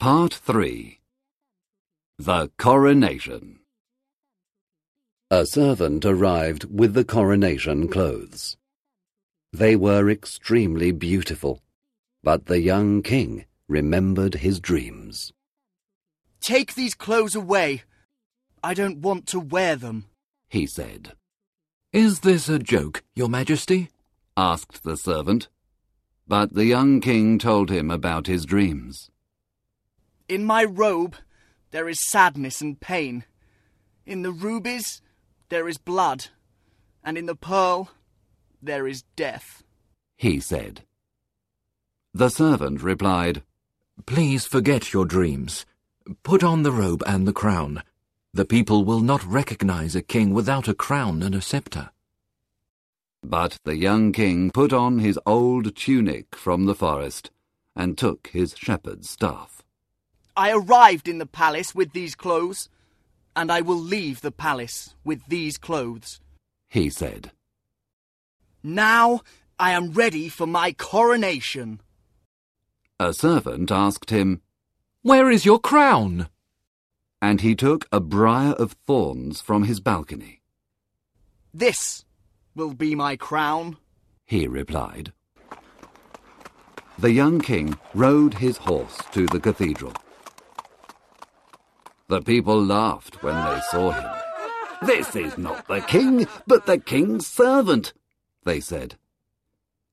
Part 3 The Coronation A servant arrived with the coronation clothes. They were extremely beautiful, but the young king remembered his dreams. Take these clothes away. I don't want to wear them, he said. Is this a joke, your majesty? asked the servant. But the young king told him about his dreams. In my robe there is sadness and pain. In the rubies there is blood. And in the pearl there is death, he said. The servant replied, Please forget your dreams. Put on the robe and the crown. The people will not recognize a king without a crown and a scepter. But the young king put on his old tunic from the forest and took his shepherd's staff. I arrived in the palace with these clothes, and I will leave the palace with these clothes, he said. Now I am ready for my coronation. A servant asked him, Where is your crown? And he took a briar of thorns from his balcony. This will be my crown, he replied. The young king rode his horse to the cathedral. The people laughed when they saw him. This is not the king, but the king's servant, they said.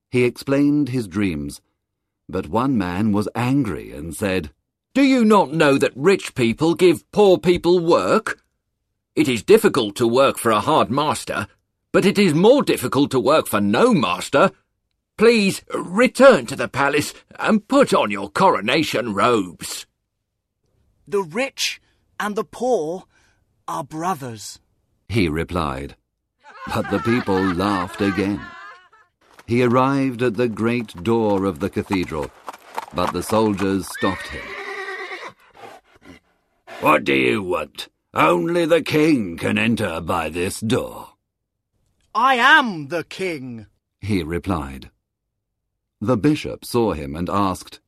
He explained his dreams, but one man was angry and said, Do you not know that rich people give poor people work? It is difficult to work for a hard master, but it is more difficult to work for no master. Please return to the palace and put on your coronation robes. The rich and the poor are brothers, he replied. But the people laughed again. He arrived at the great door of the cathedral, but the soldiers stopped him. What do you want? Only the king can enter by this door. I am the king, he replied. The bishop saw him and asked,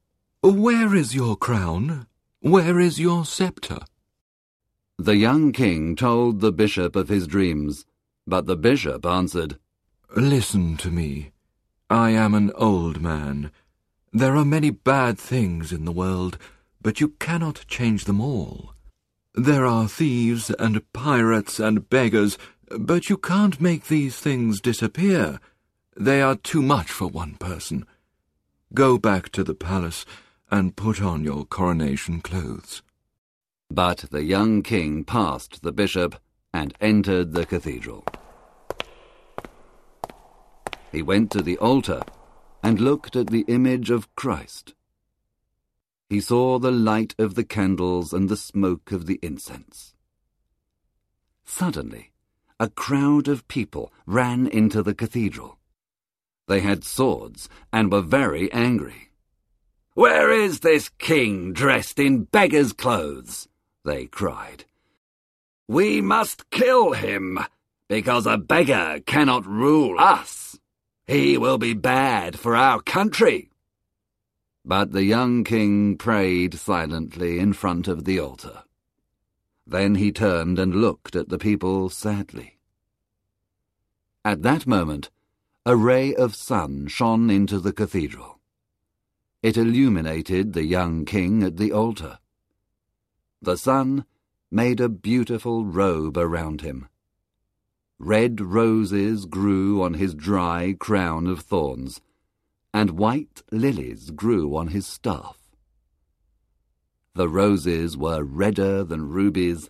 Where is your crown? Where is your scepter? The young king told the bishop of his dreams, but the bishop answered, Listen to me. I am an old man. There are many bad things in the world, but you cannot change them all. There are thieves and pirates and beggars, but you can't make these things disappear. They are too much for one person. Go back to the palace and put on your coronation clothes. But the young king passed the bishop and entered the cathedral. He went to the altar and looked at the image of Christ. He saw the light of the candles and the smoke of the incense. Suddenly, a crowd of people ran into the cathedral. They had swords and were very angry. Where is this king dressed in beggar's clothes? They cried. We must kill him, because a beggar cannot rule us. He will be bad for our country. But the young king prayed silently in front of the altar. Then he turned and looked at the people sadly. At that moment, a ray of sun shone into the cathedral. It illuminated the young king at the altar. The sun made a beautiful robe around him. Red roses grew on his dry crown of thorns, and white lilies grew on his staff. The roses were redder than rubies,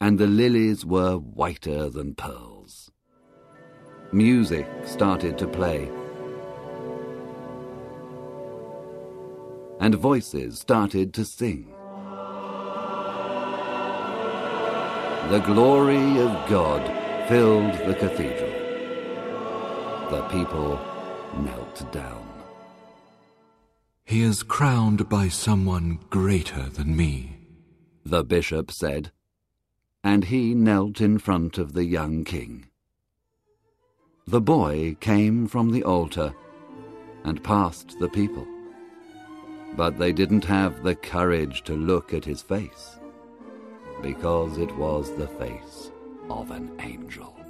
and the lilies were whiter than pearls. Music started to play, and voices started to sing. The glory of God filled the cathedral. The people knelt down. He is crowned by someone greater than me, the bishop said, and he knelt in front of the young king. The boy came from the altar and passed the people. But they didn't have the courage to look at his face, because it was the face of an angel.